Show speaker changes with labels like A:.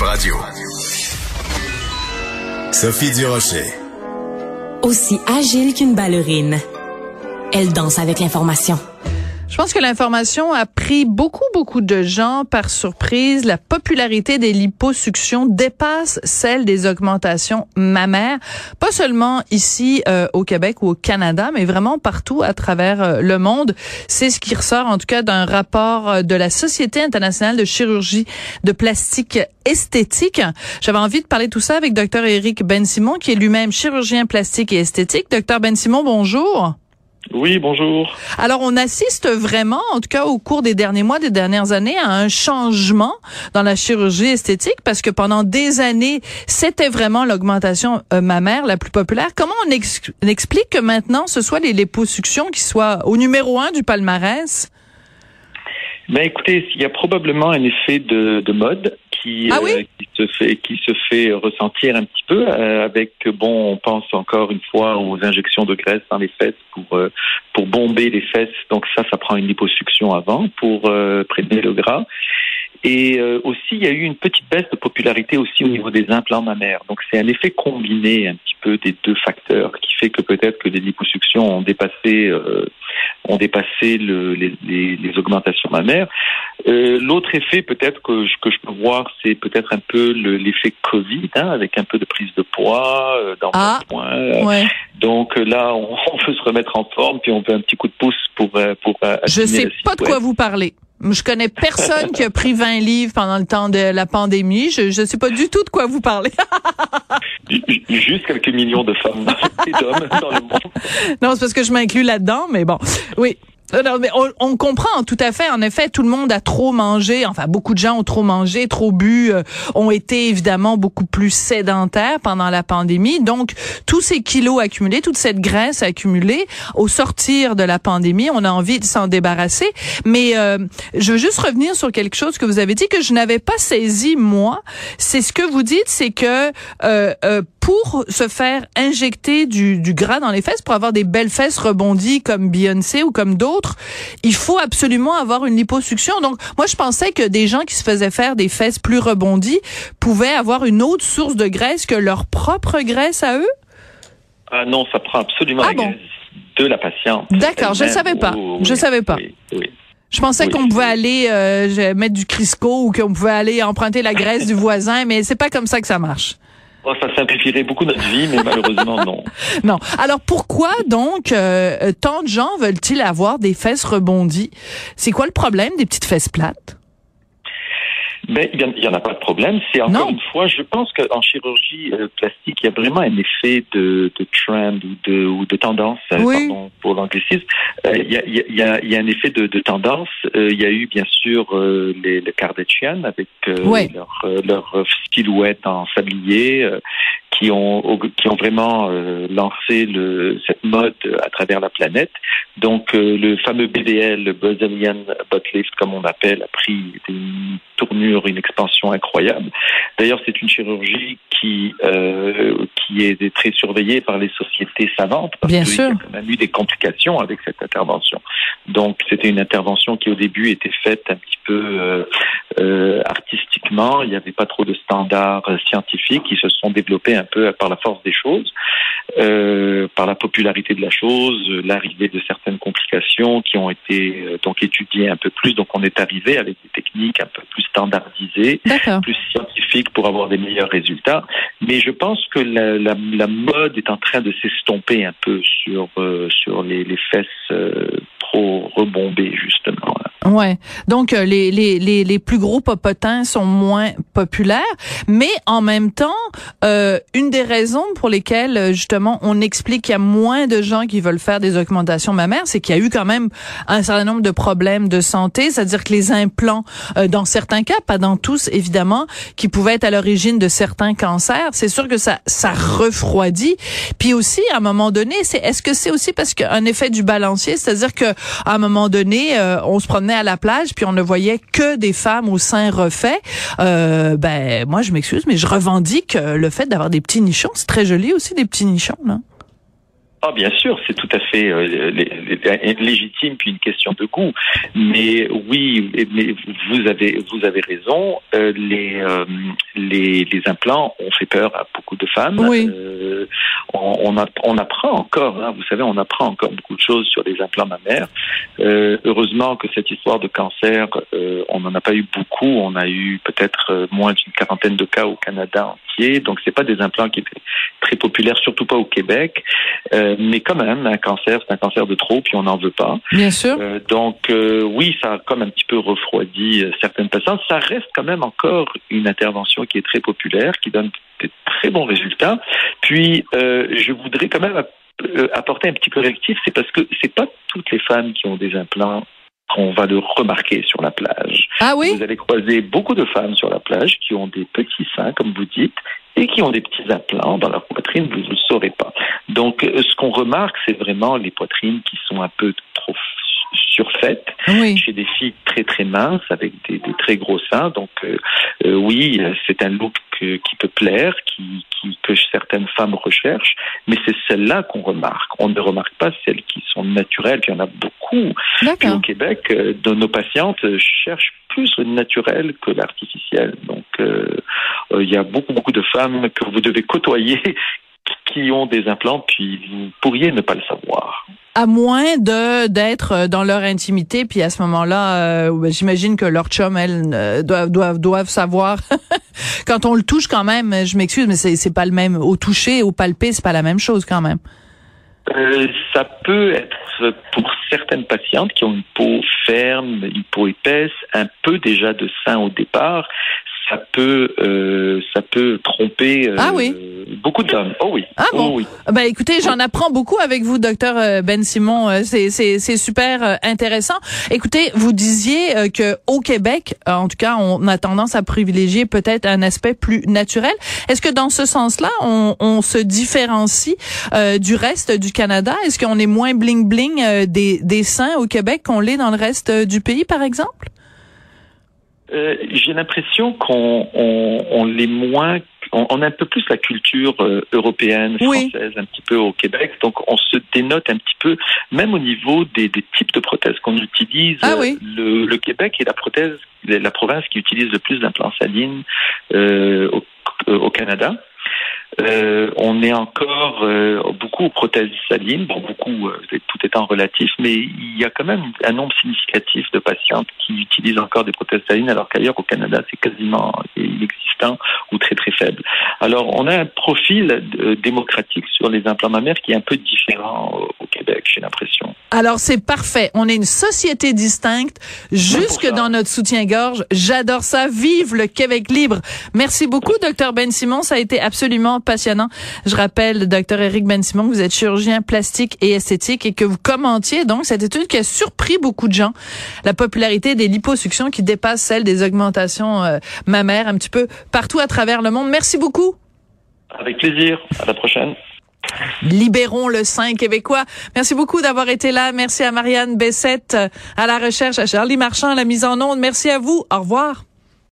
A: Radio. Sophie Durocher.
B: Aussi agile qu'une ballerine, elle danse avec l'information.
C: Je pense que l'information a pris beaucoup, beaucoup de gens par surprise. La popularité des liposuctions dépasse celle des augmentations mammaires, pas seulement ici euh, au Québec ou au Canada, mais vraiment partout à travers euh, le monde. C'est ce qui ressort en tout cas d'un rapport euh, de la Société internationale de chirurgie de plastique esthétique. J'avais envie de parler tout ça avec Dr Eric Ben Simon, qui est lui-même chirurgien plastique et esthétique. Docteur Ben Simon, bonjour.
D: Oui, bonjour.
C: Alors, on assiste vraiment, en tout cas au cours des derniers mois, des dernières années, à un changement dans la chirurgie esthétique parce que pendant des années, c'était vraiment l'augmentation euh, mammaire la plus populaire. Comment on, explique que maintenant, ce soit les liposuctions qui soient au numéro un du palmarès?
D: Ben écoutez, il y a probablement un effet de, de mode qui,
C: ah
D: euh, qui se fait qui se fait ressentir un petit peu euh, avec bon on pense encore une fois aux injections de graisse dans les fesses pour euh, pour bomber les fesses. Donc ça ça prend une liposuction avant pour prélever le gras et aussi il y a eu une petite baisse de popularité aussi au niveau des implants mammaires donc c'est un effet combiné un petit peu des deux facteurs qui fait que peut-être que les liposuctions ont dépassé ont dépassé le, les, les, les, augmentations mammaires. Euh, L'autre effet peut-être que, que je peux voir, c'est peut-être un peu l'effet Covid, hein, avec un peu de prise de poids, euh, dans
C: ah,
D: point.
C: Ouais.
D: Donc là, on, on, veut se remettre en forme, puis on veut un petit coup de pouce pour euh, pour.
C: Euh, je sais pas de quoi vous parlez. Je connais personne qui a pris 20 livres pendant le temps de la pandémie. Je ne sais pas du tout de quoi vous parlez.
D: Juste quelques millions de femmes et d'hommes dans le monde.
C: Non, c'est parce que je m'inclus là-dedans, mais bon. Oui. Euh, non, mais on, on, comprend tout à fait. En effet, tout le monde a trop mangé. Enfin, beaucoup de gens ont trop mangé, trop bu, euh, ont été évidemment beaucoup plus sédentaires pendant la pandémie. Donc, tous ces kilos accumulés, toute cette graisse accumulée, au sortir de la pandémie, on a envie de s'en débarrasser. Mais euh, je veux juste revenir sur quelque chose que vous avez dit que je n'avais pas saisi moi. C'est ce que vous dites, c'est que euh, euh, pour se faire injecter du, du gras dans les fesses, pour avoir des belles fesses rebondies comme Beyoncé ou comme d'autres il faut absolument avoir une liposuction. Donc, moi, je pensais que des gens qui se faisaient faire des fesses plus rebondies pouvaient avoir une autre source de graisse que leur propre graisse à eux?
D: Ah non, ça prend absolument
C: ah
D: la graisse de la patiente.
C: D'accord, je ne savais pas.
D: Oh,
C: je
D: oui,
C: savais pas.
D: Oui, oui.
C: Je pensais
D: Oui,
C: qu'on pouvait aller euh, mettre du Crisco ou qu'on pouvait aller emprunter la graisse du voisin, mais c'est pas comme ça que ça marche.
D: Oh, ça simplifierait beaucoup notre vie, mais malheureusement, non.
C: Non. Alors pourquoi donc euh, euh, tant de gens veulent-ils avoir des fesses rebondies? C'est quoi le problème des petites fesses plates?
D: Mais il n'y en a pas de problème. C'est encore
C: Non.
D: une fois, je pense qu'en chirurgie euh, plastique, il y a vraiment un effet de, de trend ou de, ou de tendance, euh,
C: Oui.
D: pardon pour l'anglicisme. Euh, Il y, a, il y, a, il y a- il y a un effet de, de tendance. Euh, Il y a eu bien sûr les, les Kardashian avec leur, leur silhouette en sablier. Euh, qui ont qui ont vraiment euh, lancé le, cette mode à travers la planète. Donc euh, le fameux BBL, le Brazilian Butt Lift, comme on appelle, a pris une tournure, une expansion incroyable. D'ailleurs, c'est une chirurgie qui euh, qui est très surveillée par les sociétés savantes parce
C: Bien sûr.
D: a quand même eu des complications avec cette intervention. Donc c'était une intervention qui au début était faite un petit peu euh, artistiquement. Il n'y avait pas trop de standards scientifiques qui se sont développés un peu par la force des choses, euh, par la popularité de la chose, l'arrivée de certaines complications qui ont été euh, donc étudiées un peu plus. Donc on est arrivé avec des techniques un peu plus standardisées plus scientifique pour avoir des meilleurs résultats. Mais je pense que la, la, la mode est en train de s'estomper un peu sur sur les, les fesses trop rebombées justement.
C: Ouais. Donc euh, les, les, les, les plus gros popotins sont moins populaires, mais en même temps, euh, une des raisons pour lesquelles euh, justement on explique qu'il y a moins de gens qui veulent faire des augmentations mammaires, c'est qu'il y a eu quand même un certain nombre de problèmes de santé, c'est-à-dire que les implants, euh, dans certains cas, pas dans tous évidemment, qui pouvaient être à l'origine de certains cancers, c'est sûr que ça ça refroidit. Puis aussi à un moment donné, c'est est-ce que c'est aussi parce qu'un effet du balancier, c'est-à-dire que à un moment donné, euh, on se promenait à la plage puis on ne voyait que des femmes au sein refait. Euh, ben moi je m'excuse, mais je revendique euh, le fait d'avoir des petits nichons. C'est très joli aussi des petits nichons là.
D: Ah bien sûr, c'est tout à fait euh, légitime puis une question de goût. Mais oui, mais vous avez vous avez raison. Euh, les, euh, les, les implants ont fait peur à beaucoup de femmes.
C: Oui.
D: on, on, apprend encore. Hein, vous savez, on apprend encore beaucoup de choses sur les implants mammaires. heureusement que cette histoire de cancer, on n'en a pas eu beaucoup. On a eu peut-être moins d'une quarantaine de cas au Canada entier. Donc c'est pas des implants qui étaient très populaires, surtout pas au Québec. Euh, mais quand même, un cancer, c'est un cancer de trop, puis on n'en veut pas.
C: Bien sûr.
D: Euh, donc euh, oui, ça a comme un petit peu refroidi certaines patientes. Ça reste quand même encore une intervention qui est très populaire, qui donne des très bons résultats. Puis je voudrais quand même apporter un petit correctif, c'est parce que c'est pas toutes les femmes qui ont des implants qu'on va le remarquer sur la plage.
C: Ah oui?
D: Vous allez croiser beaucoup de femmes sur la plage qui ont des petits seins, comme vous dites, et qui ont des petits implants dans leur poitrine, vous ne le saurez pas. Donc, euh, ce qu'on remarque, c'est vraiment les poitrines qui sont un peu trop surfaites
C: oui.
D: chez des filles très très minces avec des, des très gros seins. Donc euh, euh, oui, c'est un look qui peut plaire, qui, qui, que certaines femmes recherchent, mais c'est celles-là qu'on remarque. On ne remarque pas celles qui sont naturelles, il y en a beaucoup. Puis au Québec, de nos patientes cherchent plus le naturel que l'artificiel. Donc euh, il y a beaucoup, beaucoup de femmes que vous devez côtoyer qui ont des implants, puis vous pourriez ne pas le savoir.
C: À moins de d'être dans leur intimité, puis à ce moment-là, euh, ben, j'imagine que leur chum, elles, doivent, doivent, doivent savoir. quand on le touche quand même, je m'excuse, mais c'est, c'est pas le même. Au toucher, au palper, c'est pas la même chose quand même.
D: Euh, ça peut être pour certaines patientes qui ont une peau ferme, une peau épaisse, un peu déjà de sein au départ, ça peut euh, ça peut tromper euh,
C: ah oui.
D: beaucoup d'hommes. Oh oui.
C: Ah bon.
D: Oh oui.
C: Ben écoutez, j'en apprends beaucoup avec vous, docteur euh, Ben Simon. Euh, c'est c'est c'est super intéressant. Écoutez, vous disiez que au Québec, en tout cas, on a tendance à privilégier peut-être un aspect plus naturel. Est-ce que dans ce sens-là, on, on se différencie du reste du Canada? Est-ce qu'on est moins bling bling des des seins au Québec qu'on l'est dans le reste du pays, par exemple?
D: Euh, j'ai l'impression qu'on on, on l'est moins, on, a un peu plus la culture euh, européenne, française, un petit peu au Québec, donc on se dénote un petit peu, même au niveau des, des types de prothèses qu'on utilise.
C: Ah oui.
D: le, le, Québec est la prothèse, la province qui utilise le plus d'implants salines euh, au, au Canada. Euh, on est encore euh, beaucoup aux prothèses salines, bon beaucoup, euh, tout étant relatif, mais il y a quand même un nombre significatif de patientes qui utilisent encore des prothèses salines, alors qu'ailleurs au Canada c'est quasiment inexistant ou très très faible. Alors on a un profil démocratique sur les implants mammaires qui est un peu différent au Québec, j'ai l'impression.
C: Alors c'est parfait, on est une société distincte, jusque dans notre soutien-gorge. J'adore ça. Vive le Québec libre. Merci beaucoup, docteur Ben Simon, ça a été absolument passionnant. Je rappelle, docteur Eric Ben Simon, que vous êtes chirurgien plastique et esthétique et que vous commentiez donc cette étude qui a surpris beaucoup de gens. La popularité des liposuctions qui dépasse celle des augmentations euh, mammaires un petit peu partout à travers le monde. Merci beaucoup.
D: Avec plaisir. À la prochaine.
C: Libérons le sein québécois. Merci beaucoup d'avoir été là. Merci à Marianne Bessette à la recherche, à Charlie Marchand à la mise en onde. Merci à vous. Au revoir.